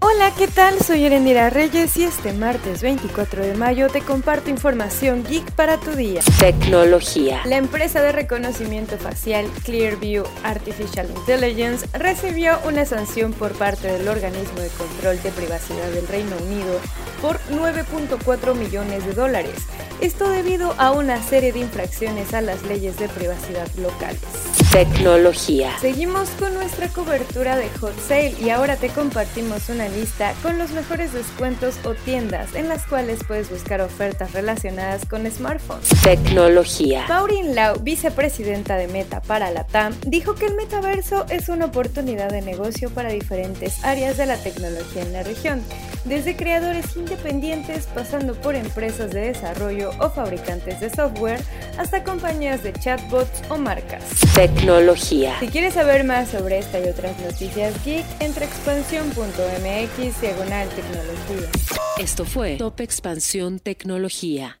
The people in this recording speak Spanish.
Hola, ¿qué tal? Soy Erendira Reyes y este martes 24 de mayo te comparto información geek para tu día. Tecnología. La empresa de reconocimiento facial Clearview Artificial Intelligence recibió una sanción por parte del organismo de control de privacidad del Reino Unido por 9.4 millones de dólares. Esto debido a una serie de infracciones a las leyes de privacidad locales. Tecnología. Seguimos con nuestra cobertura de Hot Sale y ahora te compartimos una lista con los mejores descuentos o tiendas en las cuales puedes buscar ofertas relacionadas con smartphones. Tecnología. Pauline Lau, vicepresidenta de Meta para la TAM, dijo que el metaverso es una oportunidad de negocio para diferentes áreas de la tecnología en la región, desde creadores independientes pasando por empresas de desarrollo o fabricantes de software hasta compañías de chatbots o marcas. Tecnología. Si quieres saber más sobre esta y otras noticias geek, entra a expansión.mx diagonal tecnología. Esto fue Top Expansión Tecnología.